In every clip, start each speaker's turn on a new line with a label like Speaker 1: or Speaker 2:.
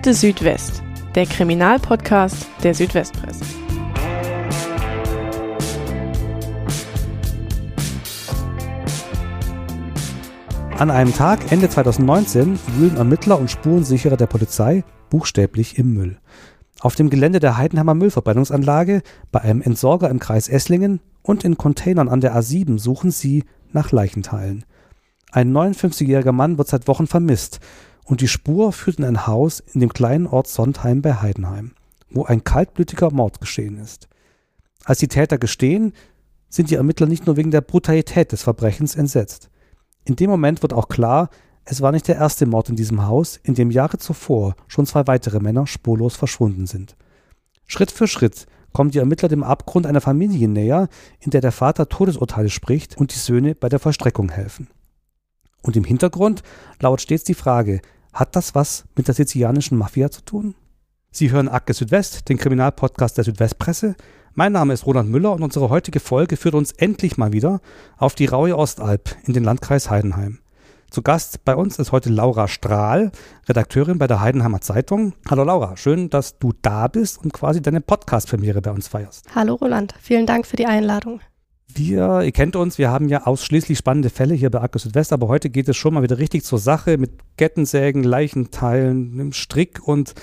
Speaker 1: Akte Südwest, der Kriminalpodcast der Südwestpresse.
Speaker 2: An einem Tag Ende 2019 wühlen Ermittler und Spurensicherer der Polizei buchstäblich im Müll. Auf dem Gelände der Heidenheimer Müllverbrennungsanlage, bei einem Entsorger im Kreis Esslingen und in Containern an der A7 suchen sie nach Leichenteilen. Ein 59-jähriger Mann wird seit Wochen vermisst und die Spur führt in ein Haus in dem kleinen Ort Sondheim bei Heidenheim, wo ein kaltblütiger Mord geschehen ist. Als die Täter gestehen, sind die Ermittler nicht nur wegen der Brutalität des Verbrechens entsetzt. In dem Moment wird auch klar, es war nicht der erste Mord in diesem Haus, in dem Jahre zuvor schon zwei weitere Männer spurlos verschwunden sind. Schritt für Schritt kommen die Ermittler dem Abgrund einer Familie näher, in der der Vater Todesurteile spricht und die Söhne bei der Vollstreckung helfen. Und im Hintergrund lauert stets die Frage, hat das was mit der sizilianischen Mafia zu tun? Sie hören Akte Südwest, den Kriminalpodcast der Südwestpresse. Mein Name ist Roland Müller und unsere heutige Folge führt uns endlich mal wieder auf die raue Ostalb in den Landkreis Heidenheim. Zu Gast bei uns ist heute Laura Strahl, Redakteurin bei der Heidenheimer Zeitung. Hallo Laura, schön, dass du da bist und quasi deine Podcast-Premiere bei uns feierst.
Speaker 3: Hallo Roland, vielen Dank für die Einladung.
Speaker 2: Wir, ihr kennt uns, wir haben ja ausschließlich spannende Fälle hier bei Akku Südwest, aber heute geht es schon mal wieder richtig zur Sache mit Kettensägen, Leichenteilen, einem Strick und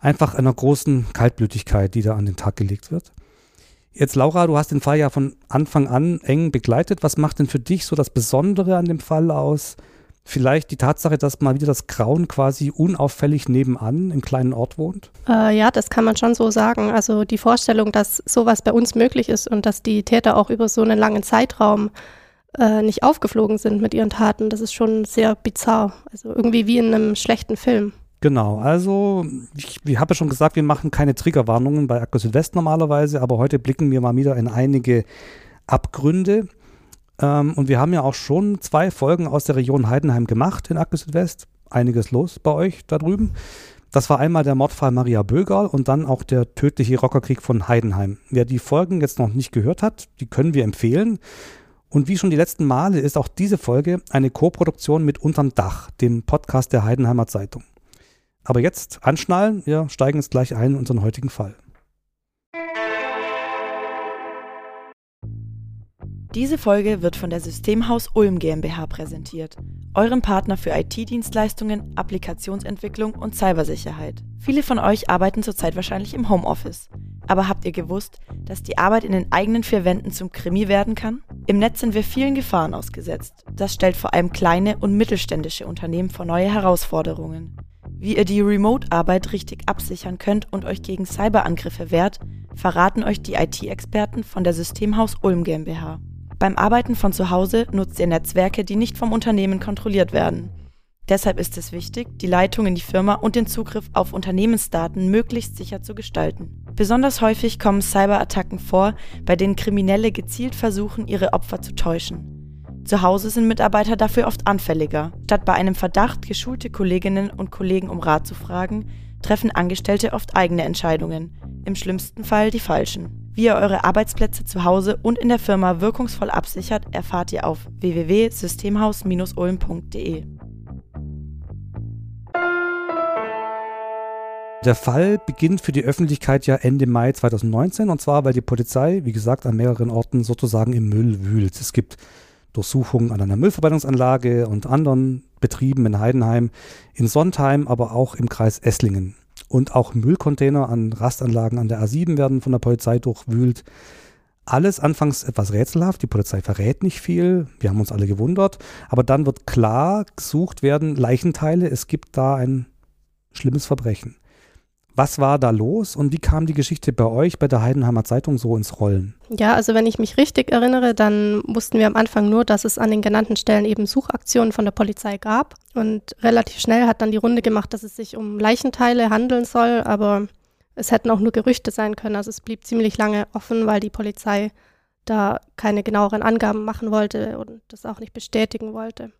Speaker 2: einfach einer großen Kaltblütigkeit, die da an den Tag gelegt wird. Jetzt, Laura, du hast den Fall ja von Anfang an eng begleitet. Was macht denn für dich so das Besondere an dem Fall aus? Vielleicht die Tatsache, dass mal wieder das Grauen quasi unauffällig nebenan im kleinen Ort wohnt?
Speaker 3: Äh, ja, das kann man schon so sagen. Also die Vorstellung, dass sowas bei uns möglich ist und dass die Täter auch über so einen langen Zeitraum äh, nicht aufgeflogen sind mit ihren Taten, das ist schon sehr bizarr. Also irgendwie wie in einem schlechten Film.
Speaker 2: Genau, also ich, ich habe ja schon gesagt, wir machen keine Triggerwarnungen bei Akku Südwest normalerweise, aber heute blicken wir mal wieder in einige Abgründe. Ähm, und wir haben ja auch schon zwei Folgen aus der Region Heidenheim gemacht in Akku Südwest. Einiges los bei euch da drüben. Das war einmal der Mordfall Maria Bögerl und dann auch der tödliche Rockerkrieg von Heidenheim. Wer die Folgen jetzt noch nicht gehört hat, die können wir empfehlen. Und wie schon die letzten Male ist auch diese Folge eine Co-Produktion mit Unterm Dach, dem Podcast der Heidenheimer Zeitung. Aber jetzt anschnallen, wir steigen jetzt gleich ein in unseren heutigen Fall.
Speaker 1: Diese Folge wird von der Systemhaus Ulm GmbH präsentiert, eurem Partner für IT-Dienstleistungen, Applikationsentwicklung und Cybersicherheit. Viele von euch arbeiten zurzeit wahrscheinlich im Homeoffice. Aber habt ihr gewusst, dass die Arbeit in den eigenen vier Wänden zum Krimi werden kann? Im Netz sind wir vielen Gefahren ausgesetzt. Das stellt vor allem kleine und mittelständische Unternehmen vor neue Herausforderungen. Wie ihr die Remote-Arbeit richtig absichern könnt und euch gegen Cyberangriffe wehrt, verraten euch die IT-Experten von der Systemhaus Ulm GmbH. Beim Arbeiten von zu Hause nutzt ihr Netzwerke, die nicht vom Unternehmen kontrolliert werden. Deshalb ist es wichtig, die Leitung in die Firma und den Zugriff auf Unternehmensdaten möglichst sicher zu gestalten. Besonders häufig kommen Cyberattacken vor, bei denen Kriminelle gezielt versuchen, ihre Opfer zu täuschen. Zu Hause sind Mitarbeiter dafür oft anfälliger. Statt bei einem Verdacht geschulte Kolleginnen und Kollegen um Rat zu fragen, treffen Angestellte oft eigene Entscheidungen, im schlimmsten Fall die falschen. Wie ihr eure Arbeitsplätze zu Hause und in der Firma wirkungsvoll absichert, erfahrt ihr auf www.systemhaus-ulm.de.
Speaker 2: Der Fall beginnt für die Öffentlichkeit ja Ende Mai 2019 und zwar, weil die Polizei, wie gesagt, an mehreren Orten sozusagen im Müll wühlt. Es gibt Durchsuchungen an einer Müllverbrennungsanlage und anderen Betrieben in Heidenheim, in Sondheim, aber auch im Kreis Esslingen. Und auch Müllcontainer an Rastanlagen an der A7 werden von der Polizei durchwühlt. Alles anfangs etwas rätselhaft, die Polizei verrät nicht viel, wir haben uns alle gewundert, aber dann wird klar, gesucht werden Leichenteile, es gibt da ein schlimmes Verbrechen. Was war da los und wie kam die Geschichte bei euch bei der Heidenheimer Zeitung so ins Rollen?
Speaker 3: Ja, also wenn ich mich richtig erinnere, dann wussten wir am Anfang nur, dass es an den genannten Stellen eben Suchaktionen von der Polizei gab. Und relativ schnell hat dann die Runde gemacht, dass es sich um Leichenteile handeln soll, aber es hätten auch nur Gerüchte sein können. Also es blieb ziemlich lange offen, weil die Polizei da keine genaueren Angaben machen wollte und das auch nicht bestätigen wollte.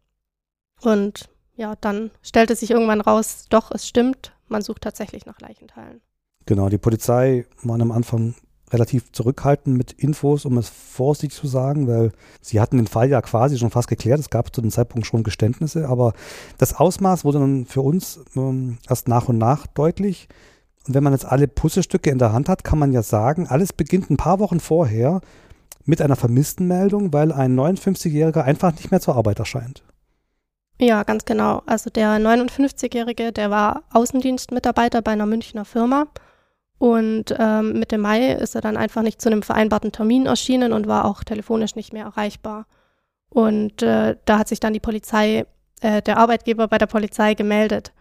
Speaker 3: Und ja, dann stellte sich irgendwann raus, doch, es stimmt, man sucht tatsächlich nach Leichenteilen.
Speaker 2: Genau, die Polizei war am Anfang relativ zurückhaltend mit Infos, um es vorsichtig zu sagen, weil sie hatten den Fall ja quasi schon fast geklärt. Es gab zu dem Zeitpunkt schon Geständnisse, aber das Ausmaß wurde dann für uns ähm, erst nach und nach deutlich. Und wenn man jetzt alle Puzzlestücke in der Hand hat, kann man ja sagen, alles beginnt ein paar Wochen vorher mit einer Vermisstenmeldung, weil ein 59-Jähriger einfach nicht mehr zur Arbeit erscheint.
Speaker 3: Ja, ganz genau. Also der 59-Jährige, der war Außendienstmitarbeiter bei einer Münchner Firma und ähm, Mitte Mai ist er dann einfach nicht zu einem vereinbarten Termin erschienen und war auch telefonisch nicht mehr erreichbar. Und äh, da hat sich dann die Polizei, äh, der Arbeitgeber bei der Polizei gemeldet.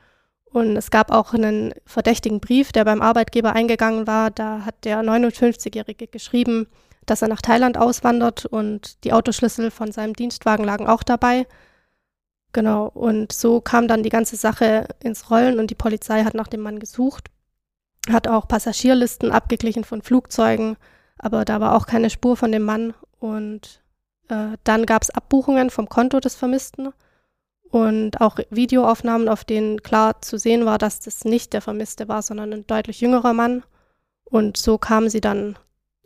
Speaker 3: Und es gab auch einen verdächtigen Brief, der beim Arbeitgeber eingegangen war. Da hat der 59-Jährige geschrieben, dass er nach Thailand auswandert und die Autoschlüssel von seinem Dienstwagen lagen auch dabei. Genau, und so kam dann die ganze Sache ins Rollen und die Polizei hat nach dem Mann gesucht hat auch Passagierlisten abgeglichen von Flugzeugen, aber da war auch keine Spur von dem Mann. Und äh, dann gab es Abbuchungen vom Konto des Vermissten und auch Videoaufnahmen, auf denen klar zu sehen war, dass das nicht der Vermisste war, sondern ein deutlich jüngerer Mann. Und so kamen sie dann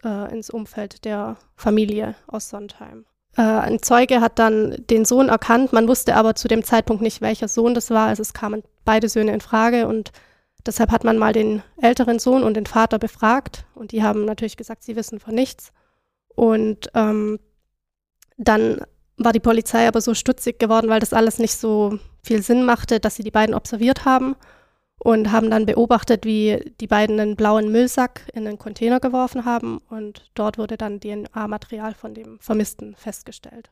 Speaker 3: äh, ins Umfeld der Familie aus Sondheim. Äh, ein Zeuge hat dann den Sohn erkannt, man wusste aber zu dem Zeitpunkt nicht, welcher Sohn das war. Also es kamen beide Söhne in Frage und Deshalb hat man mal den älteren Sohn und den Vater befragt und die haben natürlich gesagt, sie wissen von nichts. Und ähm, dann war die Polizei aber so stutzig geworden, weil das alles nicht so viel Sinn machte, dass sie die beiden observiert haben und haben dann beobachtet, wie die beiden einen blauen Müllsack in einen Container geworfen haben und dort wurde dann DNA-Material von dem Vermissten festgestellt.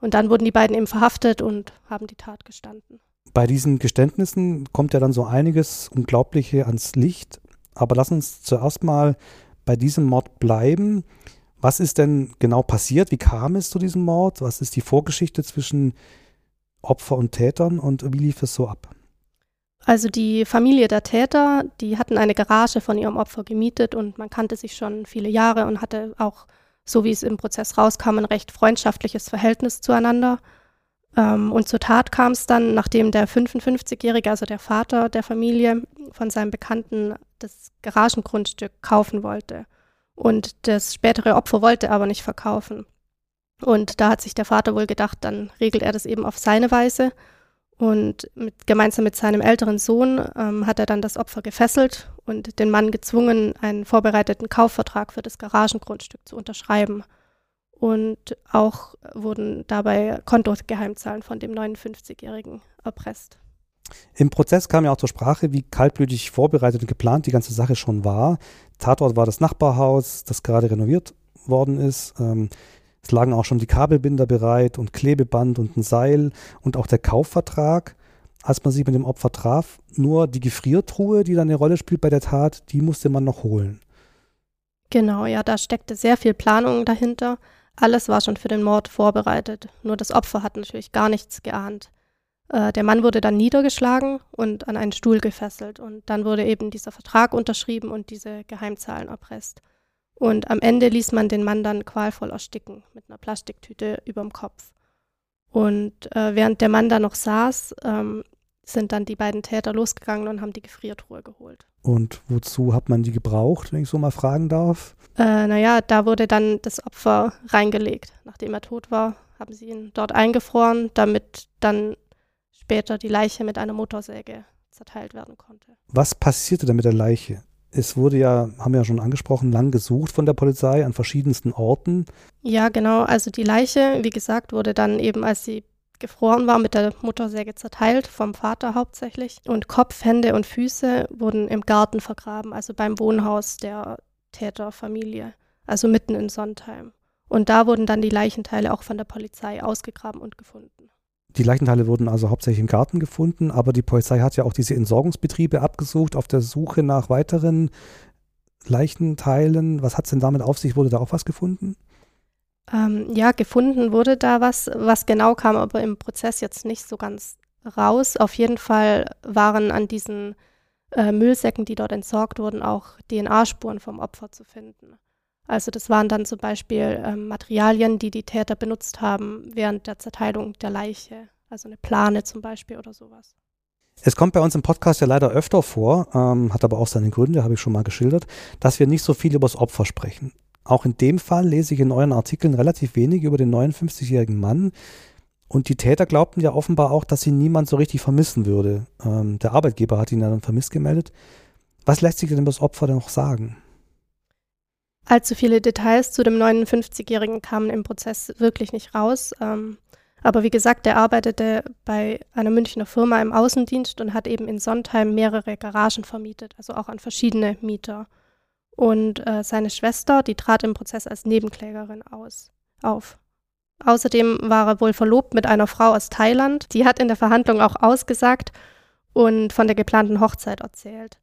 Speaker 3: Und dann wurden die beiden eben verhaftet und haben die Tat gestanden
Speaker 2: bei diesen Geständnissen kommt ja dann so einiges Unglaubliche ans Licht. Aber lass uns zuerst mal bei diesem Mord bleiben. Was ist denn genau passiert? Wie kam es zu diesem Mord? Was ist die Vorgeschichte zwischen Opfer und Tätern und wie lief es so ab?
Speaker 3: Also die Familie der Täter, die hatten eine Garage von ihrem Opfer gemietet und man kannte sich schon viele Jahre und hatte auch, so wie es im Prozess rauskam, ein recht freundschaftliches Verhältnis zueinander. Ähm, und zur Tat kam es dann, nachdem der 55-Jährige, also der Vater der Familie, von seinem Bekannten das Garagengrundstück kaufen wollte. Und das spätere Opfer wollte aber nicht verkaufen. Und da hat sich der Vater wohl gedacht, dann regelt er das eben auf seine Weise. Und mit, gemeinsam mit seinem älteren Sohn ähm, hat er dann das Opfer gefesselt und den Mann gezwungen, einen vorbereiteten Kaufvertrag für das Garagengrundstück zu unterschreiben und auch wurden dabei Kontogeheimzahlen von dem 59-Jährigen erpresst.
Speaker 2: Im Prozess kam ja auch zur Sprache, wie kaltblütig vorbereitet und geplant die ganze Sache schon war. Tatort war das Nachbarhaus, das gerade renoviert worden ist. Ähm, es lagen auch schon die Kabelbinder bereit und Klebeband und ein Seil und auch der Kaufvertrag, als man sich mit dem Opfer traf. Nur die Gefriertruhe, die dann eine Rolle spielt bei der Tat, die musste man noch holen.
Speaker 3: Genau, ja, da steckte sehr viel Planung dahinter. Alles war schon für den Mord vorbereitet, nur das Opfer hat natürlich gar nichts geahnt. Äh, der Mann wurde dann niedergeschlagen und an einen Stuhl gefesselt und dann wurde eben dieser Vertrag unterschrieben und diese Geheimzahlen erpresst. Und am Ende ließ man den Mann dann qualvoll ersticken mit einer Plastiktüte überm Kopf. Und äh, während der Mann da noch saß, ähm, sind dann die beiden Täter losgegangen und haben die Gefriertruhe geholt.
Speaker 2: Und wozu hat man die gebraucht, wenn ich so mal fragen darf?
Speaker 3: Äh, naja, da wurde dann das Opfer reingelegt. Nachdem er tot war, haben sie ihn dort eingefroren, damit dann später die Leiche mit einer Motorsäge zerteilt werden konnte.
Speaker 2: Was passierte denn mit der Leiche? Es wurde ja, haben wir ja schon angesprochen, lang gesucht von der Polizei an verschiedensten Orten.
Speaker 3: Ja, genau. Also die Leiche, wie gesagt, wurde dann eben, als sie gefroren war, mit der Motorsäge zerteilt, vom Vater hauptsächlich. Und Kopf, Hände und Füße wurden im Garten vergraben, also beim Wohnhaus der Täterfamilie, also mitten in Sondheim. Und da wurden dann die Leichenteile auch von der Polizei ausgegraben und gefunden.
Speaker 2: Die Leichenteile wurden also hauptsächlich im Garten gefunden, aber die Polizei hat ja auch diese Entsorgungsbetriebe abgesucht auf der Suche nach weiteren Leichenteilen. Was hat es denn damit auf sich? Wurde da auch was gefunden?
Speaker 3: Ähm, ja, gefunden wurde da was. Was genau kam aber im Prozess jetzt nicht so ganz raus. Auf jeden Fall waren an diesen äh, Müllsäcken, die dort entsorgt wurden, auch DNA-Spuren vom Opfer zu finden. Also das waren dann zum Beispiel ähm, Materialien, die die Täter benutzt haben während der Zerteilung der Leiche. Also eine Plane zum Beispiel oder sowas.
Speaker 2: Es kommt bei uns im Podcast ja leider öfter vor, ähm, hat aber auch seine Gründe, habe ich schon mal geschildert, dass wir nicht so viel über das Opfer sprechen. Auch in dem Fall lese ich in euren Artikeln relativ wenig über den 59-jährigen Mann. Und die Täter glaubten ja offenbar auch, dass sie niemand so richtig vermissen würde. Ähm, der Arbeitgeber hat ihn dann vermisst gemeldet. Was lässt sich denn über das Opfer denn noch sagen?
Speaker 3: Allzu viele Details zu dem 59-Jährigen kamen im Prozess wirklich nicht raus. Ähm, aber wie gesagt, er arbeitete bei einer Münchner Firma im Außendienst und hat eben in Sondheim mehrere Garagen vermietet, also auch an verschiedene Mieter. Und äh, seine Schwester, die trat im Prozess als Nebenklägerin aus, auf. Außerdem war er wohl verlobt mit einer Frau aus Thailand. Die hat in der Verhandlung auch ausgesagt und von der geplanten Hochzeit erzählt.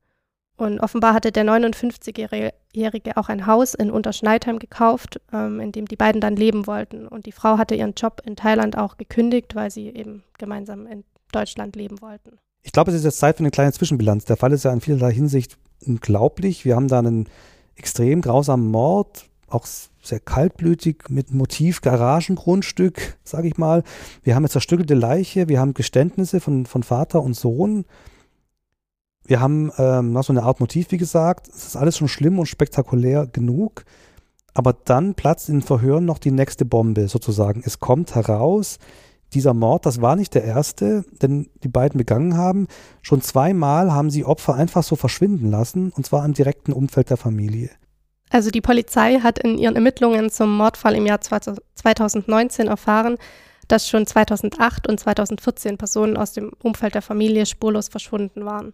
Speaker 3: Und offenbar hatte der 59-Jährige auch ein Haus in Unterschneidheim gekauft, ähm, in dem die beiden dann leben wollten. Und die Frau hatte ihren Job in Thailand auch gekündigt, weil sie eben gemeinsam in Deutschland leben wollten.
Speaker 2: Ich glaube, es ist jetzt Zeit für eine kleine Zwischenbilanz. Der Fall ist ja in vielerlei Hinsicht unglaublich. Wir haben da einen extrem grausamen Mord, auch sehr kaltblütig mit Motiv Garagengrundstück, sage ich mal. Wir haben eine zerstückelte Leiche, wir haben Geständnisse von, von Vater und Sohn. Wir haben ähm, noch so eine Art Motiv, wie gesagt. Es ist alles schon schlimm und spektakulär genug. Aber dann platzt in Verhören noch die nächste Bombe sozusagen. Es kommt heraus, dieser Mord, das war nicht der erste, den die beiden begangen haben. Schon zweimal haben sie Opfer einfach so verschwinden lassen, und zwar im direkten Umfeld der Familie.
Speaker 3: Also die Polizei hat in ihren Ermittlungen zum Mordfall im Jahr 2019 erfahren, dass schon 2008 und 2014 Personen aus dem Umfeld der Familie spurlos verschwunden waren.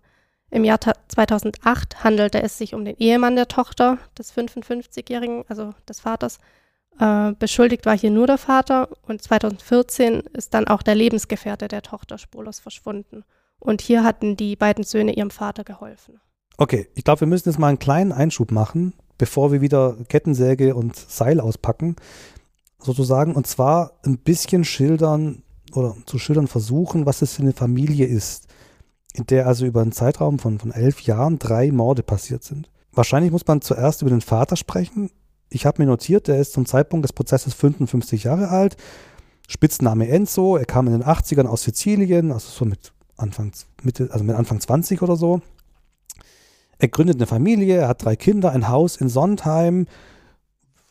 Speaker 3: Im Jahr 2008 handelte es sich um den Ehemann der Tochter des 55-Jährigen, also des Vaters. Äh, beschuldigt war hier nur der Vater und 2014 ist dann auch der Lebensgefährte der Tochter spurlos verschwunden. Und hier hatten die beiden Söhne ihrem Vater geholfen.
Speaker 2: Okay, ich glaube, wir müssen jetzt mal einen kleinen Einschub machen, bevor wir wieder Kettensäge und Seil auspacken, sozusagen. Und zwar ein bisschen schildern oder zu schildern versuchen, was es für eine Familie ist in der also über einen Zeitraum von, von elf Jahren drei Morde passiert sind. Wahrscheinlich muss man zuerst über den Vater sprechen. Ich habe mir notiert, der ist zum Zeitpunkt des Prozesses 55 Jahre alt. Spitzname Enzo. Er kam in den 80ern aus Sizilien, also so mit Anfang, Mitte, also mit Anfang 20 oder so. Er gründet eine Familie, er hat drei Kinder, ein Haus in Sondheim.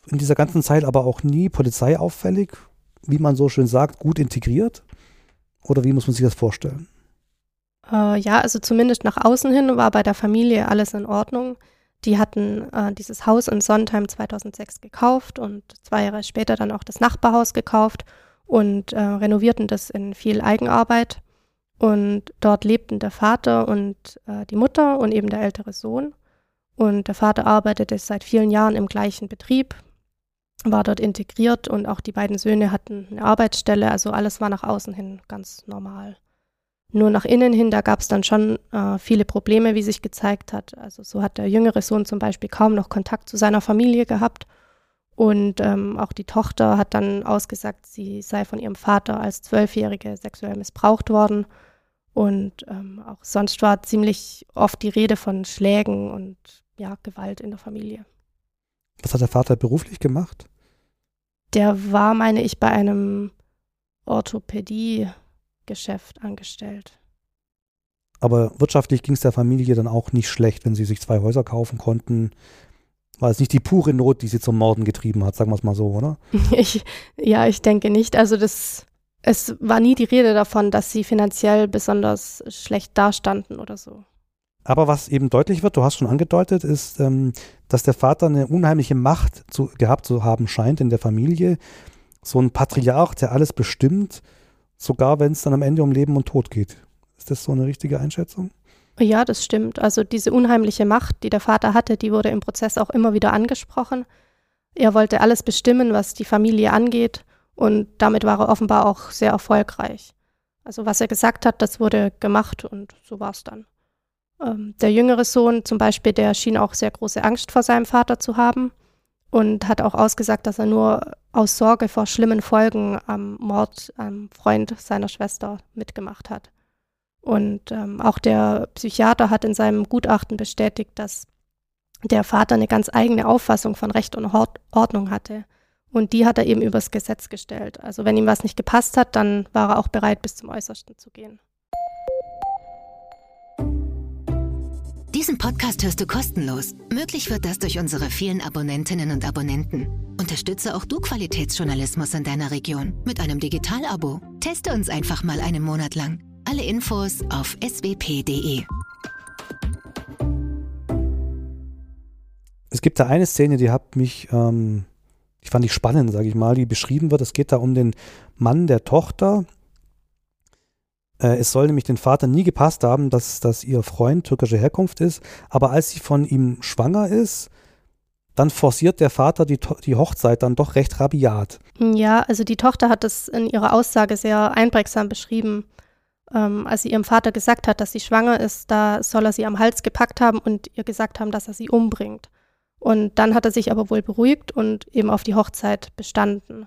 Speaker 2: In dieser ganzen Zeit aber auch nie polizeiauffällig, wie man so schön sagt, gut integriert. Oder wie muss man sich das vorstellen?
Speaker 3: Äh, ja, also zumindest nach außen hin war bei der Familie alles in Ordnung. Die hatten äh, dieses Haus in Sondheim 2006 gekauft und zwei Jahre später dann auch das Nachbarhaus gekauft und äh, renovierten das in viel Eigenarbeit. Und dort lebten der Vater und äh, die Mutter und eben der ältere Sohn. Und der Vater arbeitete seit vielen Jahren im gleichen Betrieb, war dort integriert und auch die beiden Söhne hatten eine Arbeitsstelle. Also alles war nach außen hin ganz normal. Nur nach innen hin, da gab es dann schon äh, viele Probleme, wie sich gezeigt hat. Also so hat der jüngere Sohn zum Beispiel kaum noch Kontakt zu seiner Familie gehabt. Und ähm, auch die Tochter hat dann ausgesagt, sie sei von ihrem Vater als Zwölfjährige sexuell missbraucht worden. Und ähm, auch sonst war ziemlich oft die Rede von Schlägen und ja, Gewalt in der Familie.
Speaker 2: Was hat der Vater beruflich gemacht?
Speaker 3: Der war, meine ich, bei einem Orthopädie- Geschäft angestellt.
Speaker 2: Aber wirtschaftlich ging es der Familie dann auch nicht schlecht, wenn sie sich zwei Häuser kaufen konnten. War es nicht die pure Not, die sie zum Morden getrieben hat, sagen wir es mal so, oder?
Speaker 3: Ich, ja, ich denke nicht. Also das, es war nie die Rede davon, dass sie finanziell besonders schlecht dastanden oder so.
Speaker 2: Aber was eben deutlich wird, du hast schon angedeutet, ist, ähm, dass der Vater eine unheimliche Macht zu, gehabt zu haben scheint in der Familie. So ein Patriarch, der alles bestimmt sogar wenn es dann am Ende um Leben und Tod geht. Ist das so eine richtige Einschätzung?
Speaker 3: Ja, das stimmt. Also diese unheimliche Macht, die der Vater hatte, die wurde im Prozess auch immer wieder angesprochen. Er wollte alles bestimmen, was die Familie angeht und damit war er offenbar auch sehr erfolgreich. Also was er gesagt hat, das wurde gemacht und so war es dann. Ähm, der jüngere Sohn zum Beispiel, der schien auch sehr große Angst vor seinem Vater zu haben und hat auch ausgesagt, dass er nur aus Sorge vor schlimmen Folgen am Mord am Freund seiner Schwester mitgemacht hat. Und ähm, auch der Psychiater hat in seinem Gutachten bestätigt, dass der Vater eine ganz eigene Auffassung von Recht und Ordnung hatte. Und die hat er eben übers Gesetz gestellt. Also wenn ihm was nicht gepasst hat, dann war er auch bereit, bis zum Äußersten zu gehen.
Speaker 4: Diesen Podcast hörst du kostenlos. Möglich wird das durch unsere vielen Abonnentinnen und Abonnenten. Unterstütze auch du Qualitätsjournalismus in deiner Region mit einem Digital-Abo. Teste uns einfach mal einen Monat lang. Alle Infos auf swp.de.
Speaker 2: Es gibt da eine Szene, die hat mich, ähm, ich fand die spannend, sage ich mal, die beschrieben wird. Es geht da um den Mann der Tochter, äh, es soll nämlich den Vater nie gepasst haben, dass, dass ihr Freund türkischer Herkunft ist. Aber als sie von ihm schwanger ist, dann forciert der Vater die, die Hochzeit dann doch recht rabiat.
Speaker 3: Ja, also die Tochter hat es in ihrer Aussage sehr einprägsam beschrieben. Ähm, als sie ihrem Vater gesagt hat, dass sie schwanger ist, da soll er sie am Hals gepackt haben und ihr gesagt haben, dass er sie umbringt. Und dann hat er sich aber wohl beruhigt und eben auf die Hochzeit bestanden.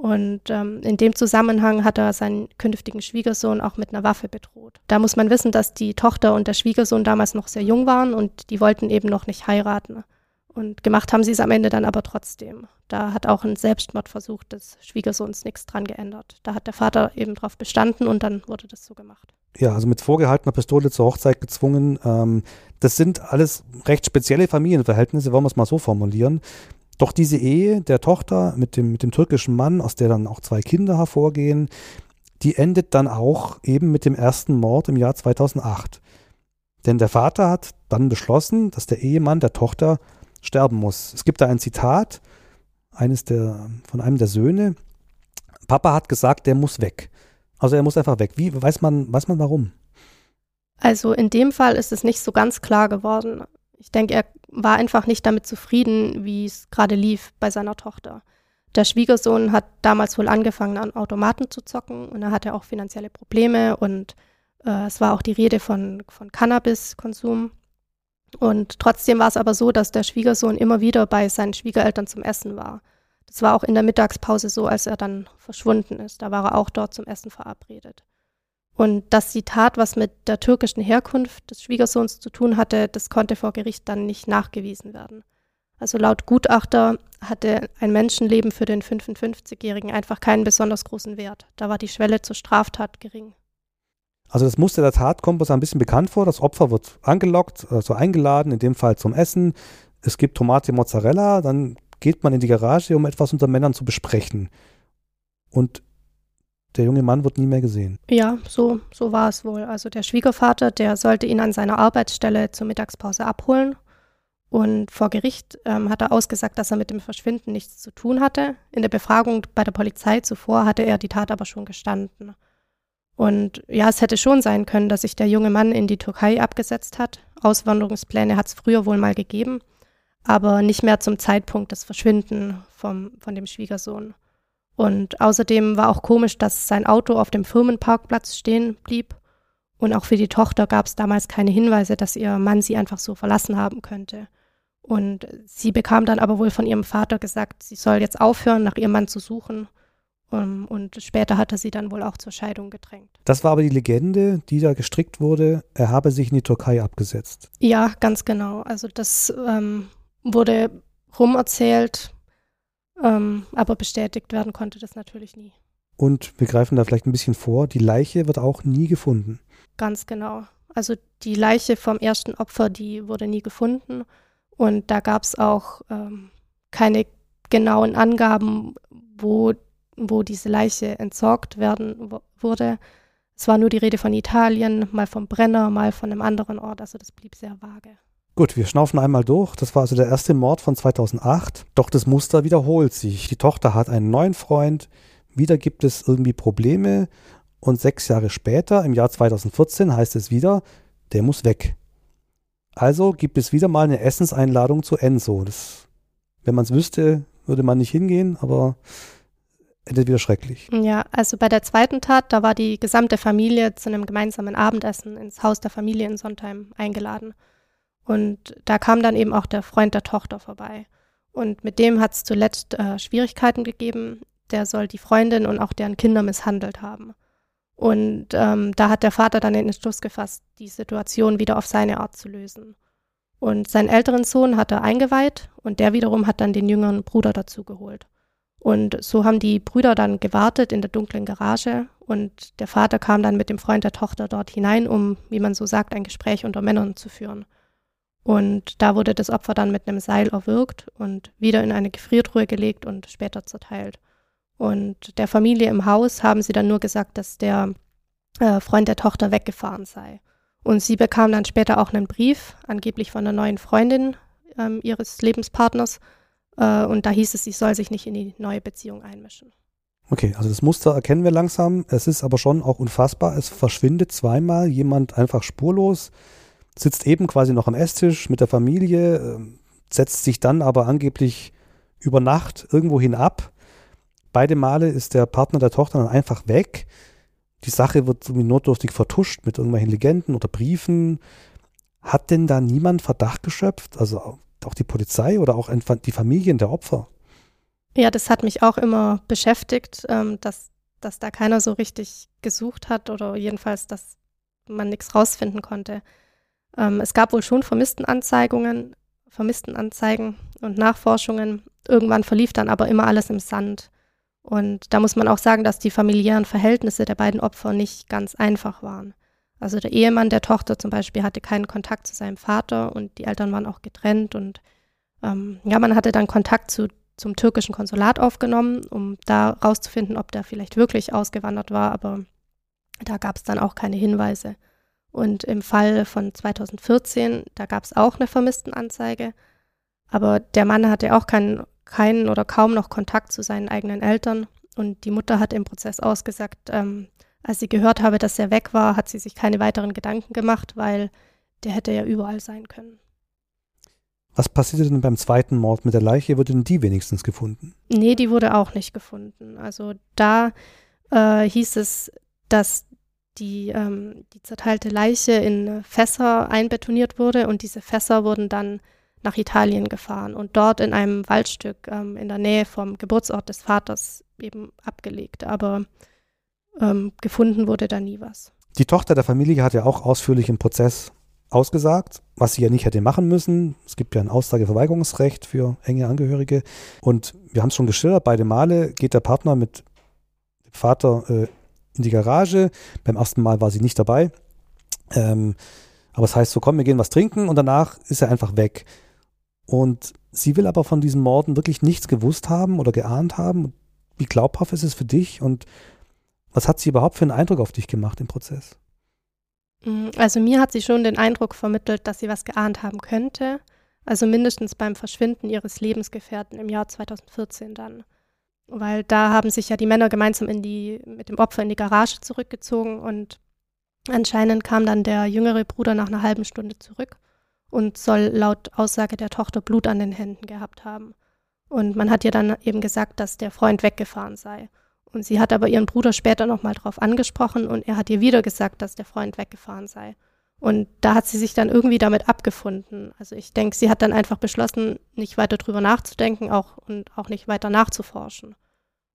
Speaker 3: Und ähm, in dem Zusammenhang hat er seinen künftigen Schwiegersohn auch mit einer Waffe bedroht. Da muss man wissen, dass die Tochter und der Schwiegersohn damals noch sehr jung waren und die wollten eben noch nicht heiraten. Und gemacht haben sie es am Ende dann aber trotzdem. Da hat auch ein Selbstmordversuch des Schwiegersohns nichts dran geändert. Da hat der Vater eben drauf bestanden und dann wurde das so gemacht.
Speaker 2: Ja, also mit vorgehaltener Pistole zur Hochzeit gezwungen. Ähm, das sind alles recht spezielle Familienverhältnisse, wollen wir es mal so formulieren. Doch diese Ehe der Tochter mit dem, mit dem türkischen Mann, aus der dann auch zwei Kinder hervorgehen, die endet dann auch eben mit dem ersten Mord im Jahr 2008. Denn der Vater hat dann beschlossen, dass der Ehemann der Tochter sterben muss. Es gibt da ein Zitat eines der, von einem der Söhne. Papa hat gesagt, der muss weg. Also er muss einfach weg. Wie weiß man, weiß man warum?
Speaker 3: Also in dem Fall ist es nicht so ganz klar geworden. Ich denke, er war einfach nicht damit zufrieden, wie es gerade lief bei seiner Tochter. Der Schwiegersohn hat damals wohl angefangen, an Automaten zu zocken und er hatte auch finanzielle Probleme und äh, es war auch die Rede von, von Cannabiskonsum. Und trotzdem war es aber so, dass der Schwiegersohn immer wieder bei seinen Schwiegereltern zum Essen war. Das war auch in der Mittagspause so, als er dann verschwunden ist. Da war er auch dort zum Essen verabredet. Und dass die Tat was mit der türkischen Herkunft des Schwiegersohns zu tun hatte, das konnte vor Gericht dann nicht nachgewiesen werden. Also laut Gutachter hatte ein Menschenleben für den 55-Jährigen einfach keinen besonders großen Wert. Da war die Schwelle zur Straftat gering.
Speaker 2: Also das Muster der Tat kommt uns ein bisschen bekannt vor. Das Opfer wird angelockt, also eingeladen, in dem Fall zum Essen. Es gibt Tomate Mozzarella, dann geht man in die Garage, um etwas unter Männern zu besprechen. Und der junge Mann wird nie mehr gesehen.
Speaker 3: Ja, so, so war es wohl. Also der Schwiegervater, der sollte ihn an seiner Arbeitsstelle zur Mittagspause abholen. Und vor Gericht ähm, hat er ausgesagt, dass er mit dem Verschwinden nichts zu tun hatte. In der Befragung bei der Polizei zuvor hatte er die Tat aber schon gestanden. Und ja, es hätte schon sein können, dass sich der junge Mann in die Türkei abgesetzt hat. Auswanderungspläne hat es früher wohl mal gegeben, aber nicht mehr zum Zeitpunkt des Verschwinden vom, von dem Schwiegersohn. Und außerdem war auch komisch, dass sein Auto auf dem Firmenparkplatz stehen blieb. Und auch für die Tochter gab es damals keine Hinweise, dass ihr Mann sie einfach so verlassen haben könnte. Und sie bekam dann aber wohl von ihrem Vater gesagt, sie soll jetzt aufhören, nach ihrem Mann zu suchen. Um, und später hat er sie dann wohl auch zur Scheidung gedrängt.
Speaker 2: Das war aber die Legende, die da gestrickt wurde, er habe sich in die Türkei abgesetzt.
Speaker 3: Ja, ganz genau. Also das ähm, wurde rumerzählt, ähm, aber bestätigt werden konnte das natürlich nie.
Speaker 2: Und wir greifen da vielleicht ein bisschen vor, die Leiche wird auch nie gefunden.
Speaker 3: Ganz genau. Also die Leiche vom ersten Opfer, die wurde nie gefunden. Und da gab es auch ähm, keine genauen Angaben, wo, wo diese Leiche entsorgt werden wurde. Es war nur die Rede von Italien, mal vom Brenner, mal von einem anderen Ort. Also das blieb sehr vage.
Speaker 2: Gut, wir schnaufen einmal durch. Das war also der erste Mord von 2008. Doch das Muster wiederholt sich. Die Tochter hat einen neuen Freund. Wieder gibt es irgendwie Probleme. Und sechs Jahre später, im Jahr 2014, heißt es wieder, der muss weg. Also gibt es wieder mal eine Essenseinladung zu Enzo. Das, wenn man es wüsste, würde man nicht hingehen, aber endet wieder schrecklich.
Speaker 3: Ja, also bei der zweiten Tat, da war die gesamte Familie zu einem gemeinsamen Abendessen ins Haus der Familie in Sondheim eingeladen. Und da kam dann eben auch der Freund der Tochter vorbei. Und mit dem hat es zuletzt äh, Schwierigkeiten gegeben. Der soll die Freundin und auch deren Kinder misshandelt haben. Und ähm, da hat der Vater dann den Entschluss gefasst, die Situation wieder auf seine Art zu lösen. Und seinen älteren Sohn hat er eingeweiht und der wiederum hat dann den jüngeren Bruder dazu geholt. Und so haben die Brüder dann gewartet in der dunklen Garage und der Vater kam dann mit dem Freund der Tochter dort hinein, um, wie man so sagt, ein Gespräch unter Männern zu führen. Und da wurde das Opfer dann mit einem Seil erwürgt und wieder in eine Gefriertruhe gelegt und später zerteilt. Und der Familie im Haus haben sie dann nur gesagt, dass der äh, Freund der Tochter weggefahren sei. Und sie bekam dann später auch einen Brief, angeblich von einer neuen Freundin ähm, ihres Lebenspartners. Äh, und da hieß es, sie soll sich nicht in die neue Beziehung einmischen.
Speaker 2: Okay, also das Muster erkennen wir langsam. Es ist aber schon auch unfassbar. Es verschwindet zweimal jemand einfach spurlos, sitzt eben quasi noch am Esstisch mit der Familie, äh, setzt sich dann aber angeblich über Nacht irgendwohin ab Beide Male ist der Partner der Tochter dann einfach weg. Die Sache wird irgendwie notdürftig vertuscht mit irgendwelchen Legenden oder Briefen. Hat denn da niemand Verdacht geschöpft? Also auch die Polizei oder auch die Familien der Opfer?
Speaker 3: Ja, das hat mich auch immer beschäftigt, ähm, dass, dass da keiner so richtig gesucht hat oder jedenfalls, dass man nichts rausfinden konnte. Ähm, es gab wohl schon Vermisstenanzeigungen, Vermisstenanzeigen und Nachforschungen. Irgendwann verlief dann aber immer alles im Sand. Und da muss man auch sagen, dass die familiären Verhältnisse der beiden Opfer nicht ganz einfach waren. Also der Ehemann der Tochter zum Beispiel hatte keinen Kontakt zu seinem Vater und die Eltern waren auch getrennt und ähm, ja, man hatte dann Kontakt zu, zum türkischen Konsulat aufgenommen, um da rauszufinden, ob der vielleicht wirklich ausgewandert war, aber da gab es dann auch keine Hinweise. Und im Fall von 2014, da gab es auch eine Vermisstenanzeige, aber der Mann hatte auch keinen keinen oder kaum noch Kontakt zu seinen eigenen Eltern. Und die Mutter hat im Prozess ausgesagt, ähm, als sie gehört habe, dass er weg war, hat sie sich keine weiteren Gedanken gemacht, weil der hätte ja überall sein können.
Speaker 2: Was passierte denn beim zweiten Mord mit der Leiche? Wurde denn die wenigstens gefunden?
Speaker 3: Nee, die wurde auch nicht gefunden. Also da äh, hieß es, dass die, ähm, die zerteilte Leiche in Fässer einbetoniert wurde und diese Fässer wurden dann nach Italien gefahren und dort in einem Waldstück ähm, in der Nähe vom Geburtsort des Vaters eben abgelegt. Aber ähm, gefunden wurde da nie was.
Speaker 2: Die Tochter der Familie hat ja auch ausführlich im Prozess ausgesagt, was sie ja nicht hätte machen müssen. Es gibt ja ein Aussageverweigerungsrecht für enge Angehörige. Und wir haben es schon geschildert, beide Male geht der Partner mit dem Vater äh, in die Garage. Beim ersten Mal war sie nicht dabei. Ähm, aber es heißt so, komm, wir gehen was trinken und danach ist er einfach weg. Und sie will aber von diesen Morden wirklich nichts gewusst haben oder geahnt haben. Wie glaubhaft ist es für dich und was hat sie überhaupt für einen Eindruck auf dich gemacht im Prozess?
Speaker 3: Mm, also mir hat sie schon den Eindruck vermittelt, dass sie was geahnt haben könnte. Also mindestens beim Verschwinden ihres Lebensgefährten im Jahr 2014 dann. Weil da haben sich ja die Männer gemeinsam in die, mit dem Opfer in die Garage zurückgezogen und anscheinend kam dann der jüngere Bruder nach einer halben Stunde zurück und soll laut Aussage der Tochter Blut an den Händen gehabt haben. Und man hat ihr dann eben gesagt, dass der Freund weggefahren sei. Und sie hat aber ihren Bruder später nochmal drauf angesprochen und er hat ihr wieder gesagt, dass der Freund weggefahren sei. Und da hat sie sich dann irgendwie damit abgefunden. Also ich denke, sie hat dann einfach beschlossen, nicht weiter drüber nachzudenken auch, und auch nicht weiter nachzuforschen.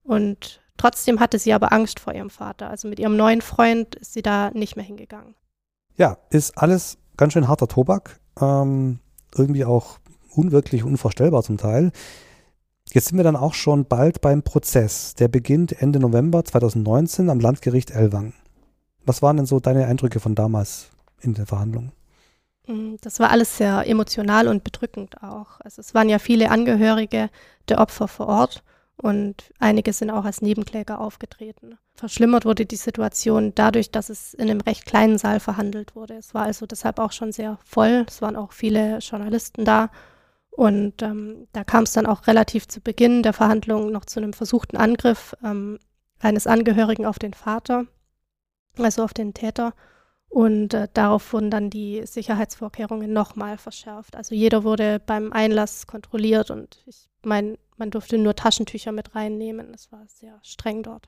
Speaker 3: Und trotzdem hatte sie aber Angst vor ihrem Vater. Also mit ihrem neuen Freund ist sie da nicht mehr hingegangen.
Speaker 2: Ja, ist alles ganz schön harter Tobak. Ähm, irgendwie auch unwirklich, unvorstellbar zum Teil. Jetzt sind wir dann auch schon bald beim Prozess. Der beginnt Ende November 2019 am Landgericht Elwang. Was waren denn so deine Eindrücke von damals in der Verhandlung?
Speaker 3: Mm, das war alles sehr emotional und bedrückend auch. Also es waren ja viele Angehörige der Opfer vor Ort und einige sind auch als Nebenkläger aufgetreten. Verschlimmert wurde die Situation dadurch, dass es in einem recht kleinen Saal verhandelt wurde. Es war also deshalb auch schon sehr voll. Es waren auch viele Journalisten da. Und ähm, da kam es dann auch relativ zu Beginn der Verhandlungen noch zu einem versuchten Angriff ähm, eines Angehörigen auf den Vater, also auf den Täter. Und äh, darauf wurden dann die Sicherheitsvorkehrungen nochmal verschärft. Also jeder wurde beim Einlass kontrolliert und ich meine, man durfte nur Taschentücher mit reinnehmen. Das war sehr streng dort.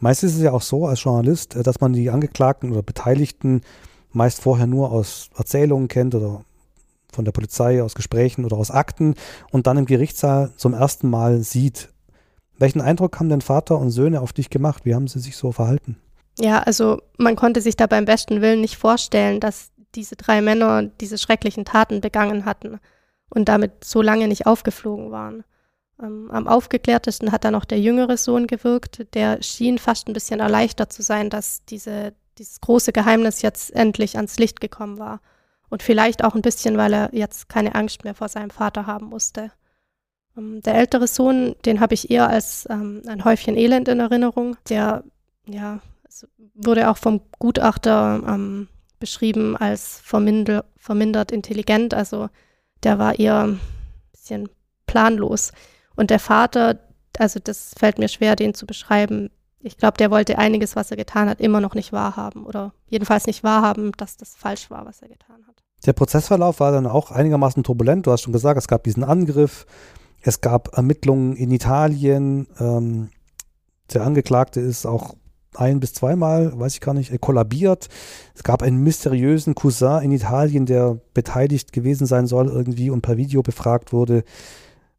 Speaker 2: Meist ist es ja auch so als Journalist, äh, dass man die Angeklagten oder Beteiligten meist vorher nur aus Erzählungen kennt oder von der Polizei, aus Gesprächen oder aus Akten und dann im Gerichtssaal zum ersten Mal sieht. Welchen Eindruck haben denn Vater und Söhne auf dich gemacht? Wie haben sie sich so verhalten?
Speaker 3: Ja, also man konnte sich da beim besten Willen nicht vorstellen, dass diese drei Männer diese schrecklichen Taten begangen hatten und damit so lange nicht aufgeflogen waren. Ähm, am aufgeklärtesten hat dann noch der jüngere Sohn gewirkt. Der schien fast ein bisschen erleichtert zu sein, dass diese, dieses große Geheimnis jetzt endlich ans Licht gekommen war. Und vielleicht auch ein bisschen, weil er jetzt keine Angst mehr vor seinem Vater haben musste. Ähm, der ältere Sohn, den habe ich eher als ähm, ein Häufchen Elend in Erinnerung. Der, ja, wurde auch vom Gutachter ähm, beschrieben als verminder, vermindert intelligent. Also der war eher ein bisschen planlos. Und der Vater, also das fällt mir schwer, den zu beschreiben. Ich glaube, der wollte einiges, was er getan hat, immer noch nicht wahrhaben oder jedenfalls nicht wahrhaben, dass das falsch war, was er getan hat.
Speaker 2: Der Prozessverlauf war dann auch einigermaßen turbulent. Du hast schon gesagt, es gab diesen Angriff, es gab Ermittlungen in Italien. Ähm, der Angeklagte ist auch ein bis zweimal, weiß ich gar nicht, kollabiert. Es gab einen mysteriösen Cousin in Italien, der beteiligt gewesen sein soll irgendwie und per Video befragt wurde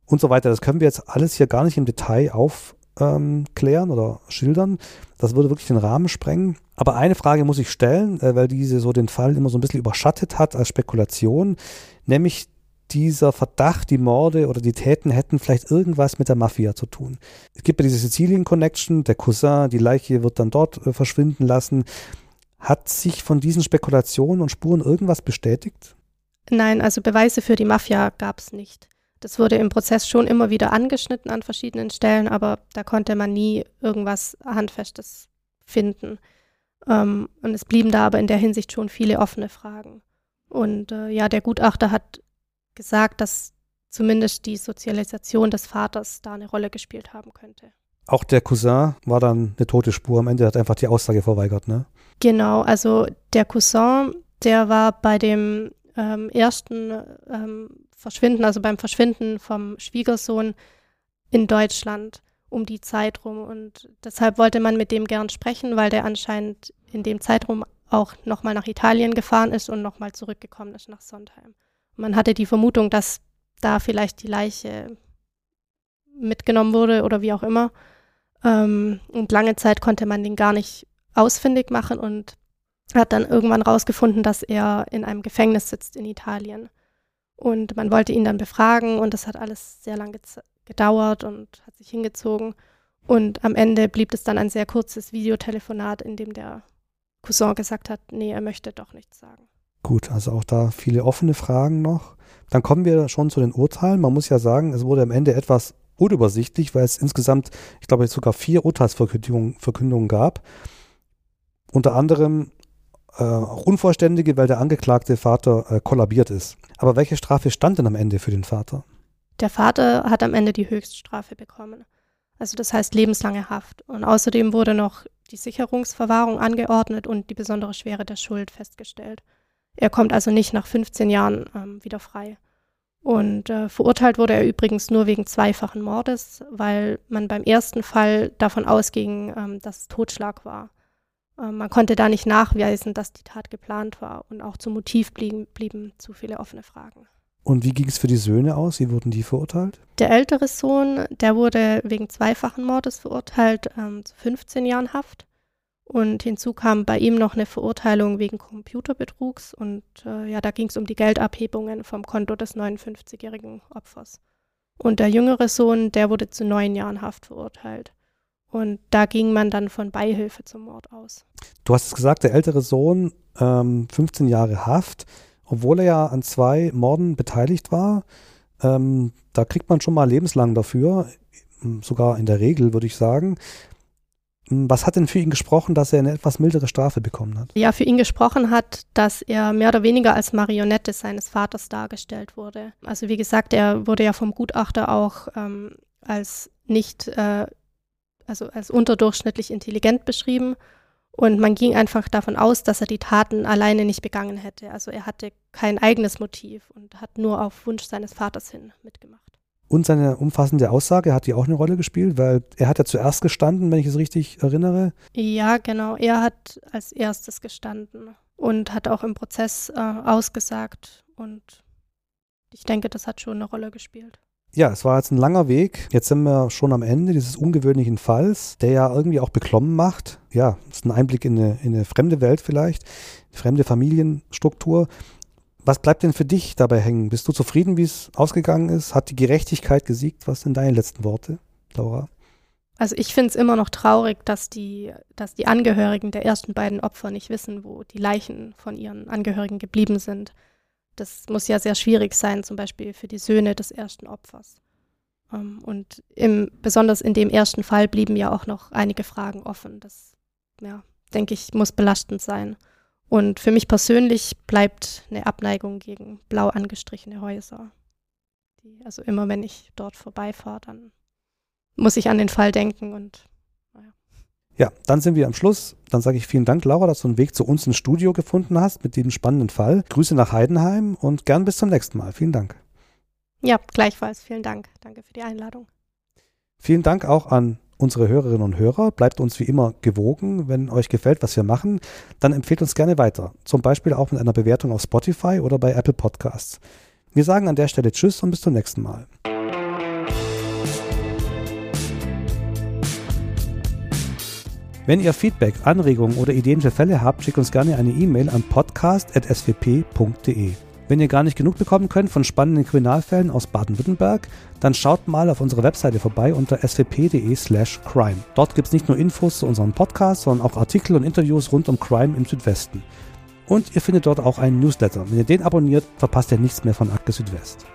Speaker 2: und so weiter. Das können wir jetzt alles hier gar nicht im Detail aufklären ähm, oder schildern. Das würde wirklich den Rahmen sprengen. Aber eine Frage muss ich stellen, äh, weil diese so den Fall immer so ein bisschen überschattet hat als Spekulation, nämlich dieser Verdacht, die Morde oder die Täten hätten vielleicht irgendwas mit der Mafia zu tun. Es gibt ja diese Sizilien-Connection, der Cousin, die Leiche wird dann dort äh, verschwinden lassen. Hat sich von diesen Spekulationen und Spuren irgendwas bestätigt?
Speaker 3: Nein, also Beweise für die Mafia gab es nicht. Das wurde im Prozess schon immer wieder angeschnitten an verschiedenen Stellen, aber da konnte man nie irgendwas Handfestes finden. Ähm, und es blieben da aber in der Hinsicht schon viele offene Fragen. Und äh, ja, der Gutachter hat gesagt, dass zumindest die Sozialisation des Vaters da eine Rolle gespielt haben könnte.
Speaker 2: Auch der Cousin war dann eine tote Spur. Am Ende hat einfach die Aussage verweigert, ne?
Speaker 3: Genau, also der Cousin, der war bei dem ähm, ersten ähm, Verschwinden, also beim Verschwinden vom Schwiegersohn in Deutschland um die Zeit rum. Und deshalb wollte man mit dem gern sprechen, weil der anscheinend in dem Zeitraum auch nochmal nach Italien gefahren ist und nochmal zurückgekommen ist nach Sondheim. Man hatte die Vermutung, dass da vielleicht die Leiche mitgenommen wurde oder wie auch immer. Ähm, und lange Zeit konnte man den gar nicht ausfindig machen und hat dann irgendwann rausgefunden, dass er in einem Gefängnis sitzt in Italien. Und man wollte ihn dann befragen und das hat alles sehr lange gedauert und hat sich hingezogen. Und am Ende blieb es dann ein sehr kurzes Videotelefonat, in dem der Cousin gesagt hat, nee, er möchte doch nichts sagen.
Speaker 2: Gut, also auch da viele offene Fragen noch. Dann kommen wir schon zu den Urteilen. Man muss ja sagen, es wurde am Ende etwas unübersichtlich, weil es insgesamt, ich glaube, sogar vier Urteilsverkündungen Verkündungen gab. Unter anderem äh, auch unvollständige, weil der angeklagte Vater äh, kollabiert ist. Aber welche Strafe stand denn am Ende für den Vater?
Speaker 3: Der Vater hat am Ende die Höchststrafe bekommen. Also das heißt lebenslange Haft. Und außerdem wurde noch die Sicherungsverwahrung angeordnet und die besondere Schwere der Schuld festgestellt. Er kommt also nicht nach 15 Jahren ähm, wieder frei. Und äh, verurteilt wurde er übrigens nur wegen zweifachen Mordes, weil man beim ersten Fall davon ausging, ähm, dass es Totschlag war. Ähm, man konnte da nicht nachweisen, dass die Tat geplant war. Und auch zum Motiv blieben, blieben zu viele offene Fragen.
Speaker 2: Und wie ging es für die Söhne aus? Wie wurden die verurteilt?
Speaker 3: Der ältere Sohn, der wurde wegen zweifachen Mordes verurteilt ähm, zu 15 Jahren Haft. Und hinzu kam bei ihm noch eine Verurteilung wegen Computerbetrugs und äh, ja, da ging es um die Geldabhebungen vom Konto des 59-jährigen Opfers. Und der jüngere Sohn, der wurde zu neun Jahren Haft verurteilt. Und da ging man dann von Beihilfe zum Mord aus.
Speaker 2: Du hast es gesagt, der ältere Sohn, ähm, 15 Jahre Haft, obwohl er ja an zwei Morden beteiligt war. Ähm, da kriegt man schon mal lebenslang dafür, sogar in der Regel, würde ich sagen. Hm, was hat denn für ihn gesprochen, dass er eine etwas mildere Strafe bekommen hat?
Speaker 3: Ja, für ihn gesprochen hat, dass er mehr oder weniger als Marionette seines Vaters dargestellt wurde. Also wie gesagt, er wurde ja vom Gutachter auch ähm, als nicht, äh, also als unterdurchschnittlich intelligent beschrieben. Und man ging einfach davon aus, dass er die Taten alleine nicht begangen hätte. Also er hatte kein eigenes Motiv und hat nur auf Wunsch seines Vaters hin mitgemacht.
Speaker 2: Und seine umfassende Aussage hat die auch eine Rolle gespielt, weil er hat ja zuerst gestanden, wenn ich es richtig erinnere.
Speaker 3: Ja, genau. Er hat als erstes gestanden und hat auch im Prozess äh, ausgesagt. Und ich denke, das hat schon eine Rolle gespielt.
Speaker 2: Ja, es war jetzt ein langer Weg. Jetzt sind wir schon am Ende dieses ungewöhnlichen Falls, der ja irgendwie auch beklommen macht. Ja, ist ein Einblick in eine, in eine fremde Welt vielleicht, fremde Familienstruktur. Was bleibt denn für dich dabei hängen? Bist du zufrieden, wie es ausgegangen ist? Hat die Gerechtigkeit gesiegt? Was sind deine letzten Worte, Laura?
Speaker 3: Also ich finde es immer noch traurig, dass die, dass die Angehörigen der ersten beiden Opfer nicht wissen, wo die Leichen von ihren Angehörigen geblieben sind. das muss ja sehr schwierig sein, zum Beispiel für die Söhne des ersten Opfers. Ähm, und im, besonders in dem ersten Fall blieben ja auch noch einige Fragen offen. Das, ja, denke ich, muss belastend sein. Und für mich persönlich bleibt eine Abneigung gegen blau angestrichene Häuser. Die, also immer wenn ich dort vorbeifahre, dann muss ich an den Fall denken und naja.
Speaker 2: Ja, dann sind wir am Schluss. Dann sage ich vielen Dank, Laura, dass du einen Weg zu uns ins Studio gefunden hast mit diesem spannenden Fall. Grüße nach Heidenheim und gern bis zum nächsten Mal. Vielen Dank.
Speaker 3: Ja, gleichfalls. Vielen Dank. Danke für die Einladung.
Speaker 2: Vielen Dank auch an unsere Hörerinnen und Hörer. Bleibt uns wie immer gewogen. Wenn euch gefällt, was wir machen, dann empfehlt uns gerne weiter. Zum Beispiel auch mit einer Bewertung auf Spotify oder bei Apple Podcasts. Wir sagen an der Stelle Tschüss und bis zum nächsten Mal. Wenn ihr Feedback, Anregungen oder Ideen für Fälle habt, schickt uns gerne eine E-Mail an podcast.swp.de. Wenn ihr gar nicht genug bekommen könnt von spannenden Kriminalfällen aus Baden-Württemberg, dann schaut mal auf unserer Webseite vorbei unter swp.de/slash crime. Dort gibt es nicht nur Infos zu unserem Podcast, sondern auch Artikel und Interviews rund um Crime im Südwesten. Und ihr findet dort auch einen Newsletter. Wenn ihr den abonniert, verpasst ihr nichts mehr von Akte Südwest.